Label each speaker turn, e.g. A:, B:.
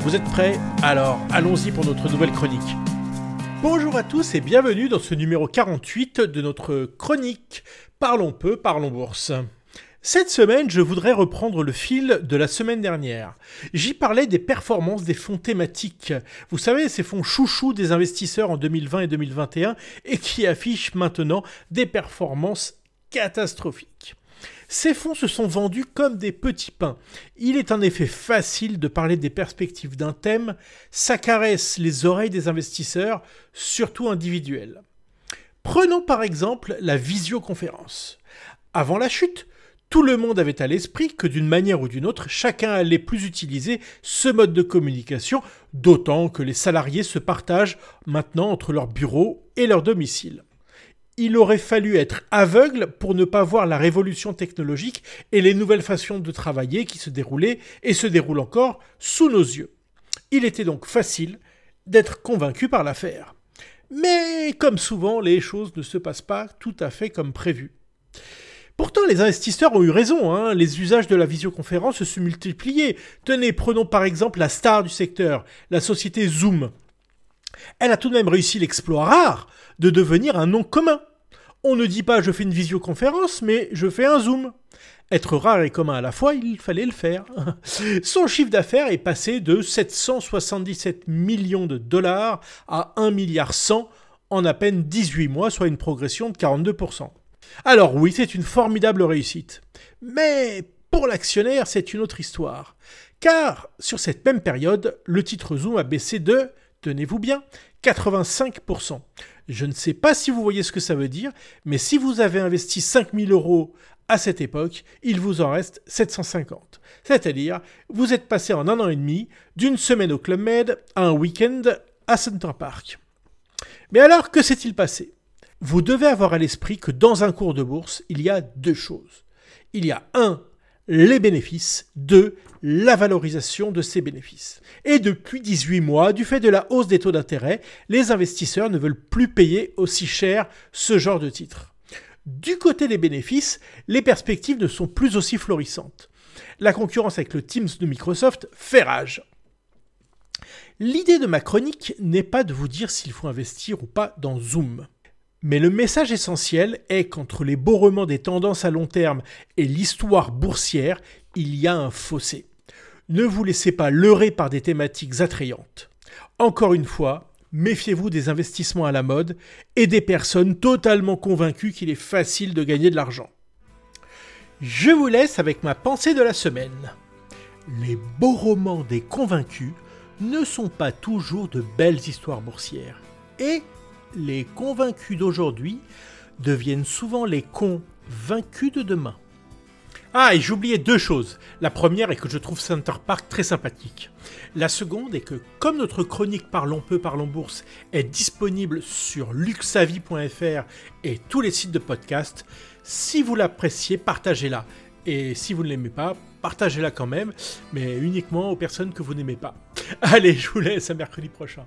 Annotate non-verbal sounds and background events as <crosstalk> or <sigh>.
A: Vous êtes prêts Alors allons-y pour notre nouvelle chronique. Bonjour à tous et bienvenue dans ce numéro 48 de notre chronique Parlons peu, parlons bourse. Cette semaine, je voudrais reprendre le fil de la semaine dernière. J'y parlais des performances des fonds thématiques. Vous savez, ces fonds chouchous des investisseurs en 2020 et 2021 et qui affichent maintenant des performances catastrophiques. Ces fonds se sont vendus comme des petits pains. Il est en effet facile de parler des perspectives d'un thème, ça caresse les oreilles des investisseurs, surtout individuels. Prenons par exemple la visioconférence. Avant la chute, tout le monde avait à l'esprit que d'une manière ou d'une autre, chacun allait plus utiliser ce mode de communication, d'autant que les salariés se partagent maintenant entre leur bureau et leur domicile il aurait fallu être aveugle pour ne pas voir la révolution technologique et les nouvelles façons de travailler qui se déroulaient et se déroulent encore sous nos yeux. Il était donc facile d'être convaincu par l'affaire. Mais comme souvent, les choses ne se passent pas tout à fait comme prévu. Pourtant, les investisseurs ont eu raison, hein. les usages de la visioconférence se multipliaient. Tenez, prenons par exemple la star du secteur, la société Zoom. Elle a tout de même réussi l'exploit rare de devenir un nom commun. On ne dit pas je fais une visioconférence, mais je fais un zoom. Être rare et commun à la fois, il fallait le faire. <laughs> Son chiffre d'affaires est passé de 777 millions de dollars à 1 milliard 100 en à peine 18 mois, soit une progression de 42%. Alors oui, c'est une formidable réussite. Mais pour l'actionnaire, c'est une autre histoire. Car sur cette même période, le titre Zoom a baissé de, tenez-vous bien, 85%. Je ne sais pas si vous voyez ce que ça veut dire, mais si vous avez investi 5000 euros à cette époque, il vous en reste 750. C'est-à-dire, vous êtes passé en un an et demi d'une semaine au Club Med à un week-end à Center Park. Mais alors, que s'est-il passé? Vous devez avoir à l'esprit que dans un cours de bourse, il y a deux choses. Il y a un, les bénéfices, deux, la valorisation de ces bénéfices. Et depuis 18 mois, du fait de la hausse des taux d'intérêt, les investisseurs ne veulent plus payer aussi cher ce genre de titres. Du côté des bénéfices, les perspectives ne sont plus aussi florissantes. La concurrence avec le Teams de Microsoft fait rage. L'idée de ma chronique n'est pas de vous dire s'il faut investir ou pas dans Zoom. Mais le message essentiel est qu'entre les romans des tendances à long terme et l'histoire boursière, il y a un fossé. Ne vous laissez pas leurrer par des thématiques attrayantes. Encore une fois, méfiez-vous des investissements à la mode et des personnes totalement convaincues qu'il est facile de gagner de l'argent. Je vous laisse avec ma pensée de la semaine. Les beaux romans des convaincus ne sont pas toujours de belles histoires boursières. Et les convaincus d'aujourd'hui deviennent souvent les convaincus de demain. Ah, et j'oubliais deux choses. La première est que je trouve Center Park très sympathique. La seconde est que, comme notre chronique Parlons peu, parlons bourse est disponible sur luxavi.fr et tous les sites de podcast, si vous l'appréciez, partagez-la. Et si vous ne l'aimez pas, partagez-la quand même, mais uniquement aux personnes que vous n'aimez pas. <laughs> Allez, je vous laisse à mercredi prochain.